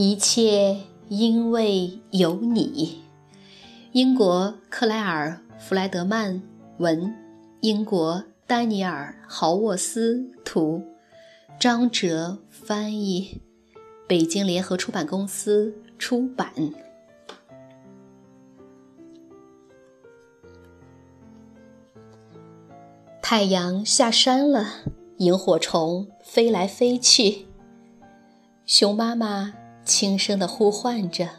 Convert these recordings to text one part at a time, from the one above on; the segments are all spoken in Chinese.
一切因为有你。英国克莱尔·弗莱德曼文，英国丹尼尔·豪沃斯图，张哲翻译，北京联合出版公司出版。太阳下山了，萤火虫飞来飞去，熊妈妈。轻声的呼唤着：“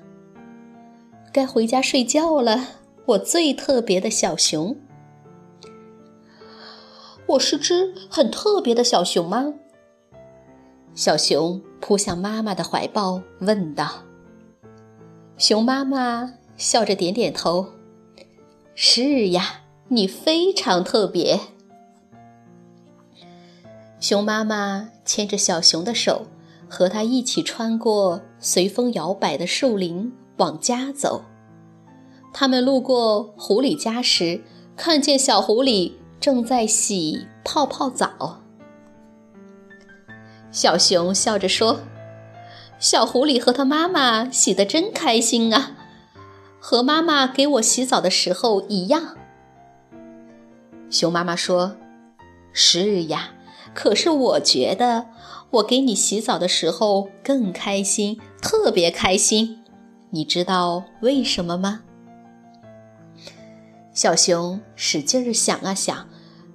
该回家睡觉了，我最特别的小熊。我是只很特别的小熊吗？”小熊扑向妈妈的怀抱，问道。熊妈妈笑着点点头：“是呀，你非常特别。”熊妈妈牵着小熊的手。和他一起穿过随风摇摆的树林往家走。他们路过狐狸家时，看见小狐狸正在洗泡泡澡。小熊笑着说：“小狐狸和他妈妈洗得真开心啊，和妈妈给我洗澡的时候一样。”熊妈妈说：“是呀，可是我觉得。”我给你洗澡的时候更开心，特别开心，你知道为什么吗？小熊使劲儿想啊想，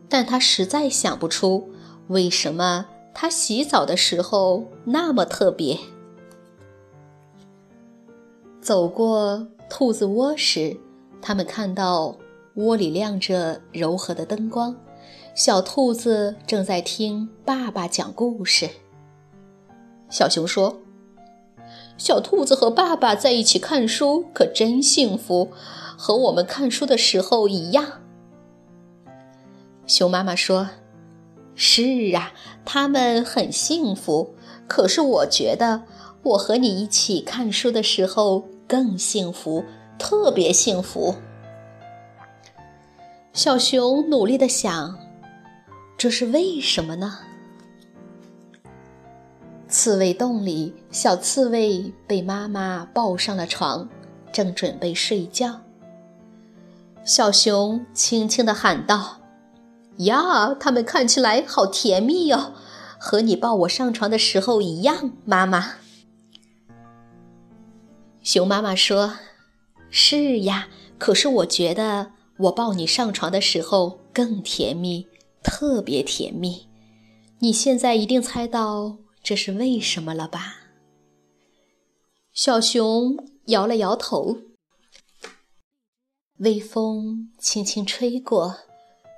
但他实在想不出为什么他洗澡的时候那么特别。走过兔子窝时，他们看到窝里亮着柔和的灯光，小兔子正在听爸爸讲故事。小熊说：“小兔子和爸爸在一起看书，可真幸福，和我们看书的时候一样。”熊妈妈说：“是啊，他们很幸福。可是我觉得，我和你一起看书的时候更幸福，特别幸福。”小熊努力的想：“这是为什么呢？”刺猬洞里，小刺猬被妈妈抱上了床，正准备睡觉。小熊轻轻地喊道：“呀，他们看起来好甜蜜哟，和你抱我上床的时候一样。”妈妈，熊妈妈说：“是呀，可是我觉得我抱你上床的时候更甜蜜，特别甜蜜。你现在一定猜到。”这是为什么了吧？小熊摇了摇头。微风轻轻吹过，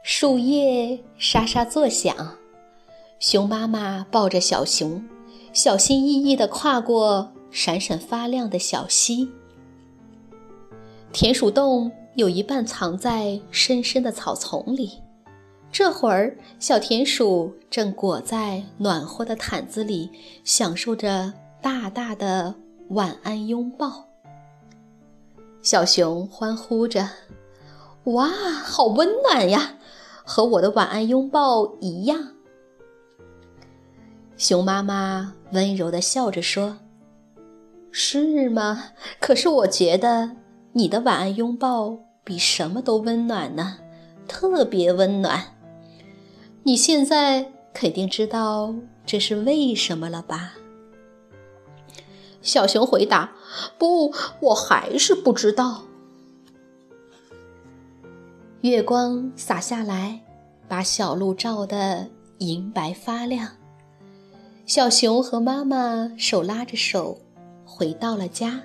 树叶沙沙作响。熊妈妈抱着小熊，小心翼翼地跨过闪闪发亮的小溪。田鼠洞有一半藏在深深的草丛里。这会儿，小田鼠正裹在暖和的毯子里，享受着大大的晚安拥抱。小熊欢呼着：“哇，好温暖呀，和我的晚安拥抱一样。”熊妈妈温柔地笑着说：“是吗？可是我觉得你的晚安拥抱比什么都温暖呢，特别温暖。”你现在肯定知道这是为什么了吧？小熊回答：“不，我还是不知道。”月光洒下来，把小路照得银白发亮。小熊和妈妈手拉着手，回到了家。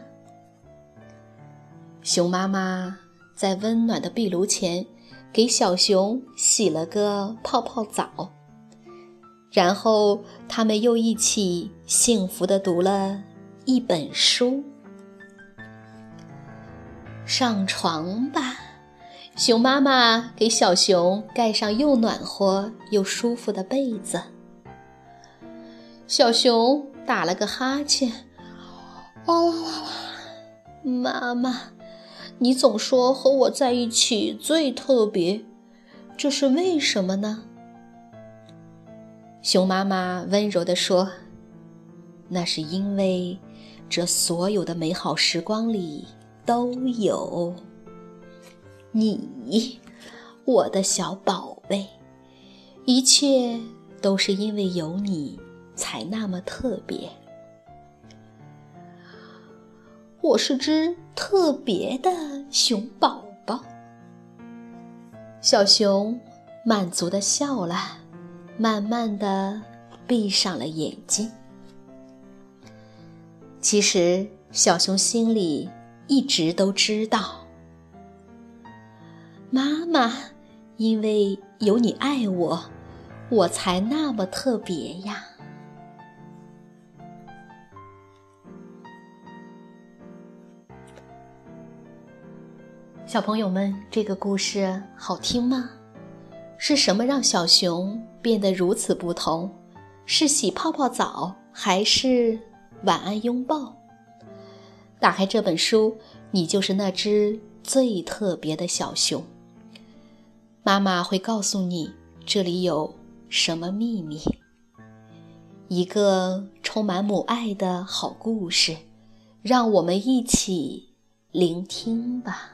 熊妈妈在温暖的壁炉前，给小熊洗了个泡泡澡。然后，他们又一起幸福地读了一本书。上床吧，熊妈妈给小熊盖上又暖和又舒服的被子。小熊打了个哈欠，哇哇哇哇！妈妈，你总说和我在一起最特别，这是为什么呢？熊妈妈温柔地说：“那是因为这所有的美好时光里都有你，我的小宝贝，一切都是因为有你。”才那么特别。我是只特别的熊宝宝。小熊满足的笑了，慢慢的闭上了眼睛。其实，小熊心里一直都知道，妈妈，因为有你爱我，我才那么特别呀。小朋友们，这个故事好听吗？是什么让小熊变得如此不同？是洗泡泡澡，还是晚安拥抱？打开这本书，你就是那只最特别的小熊。妈妈会告诉你，这里有什么秘密？一个充满母爱的好故事，让我们一起聆听吧。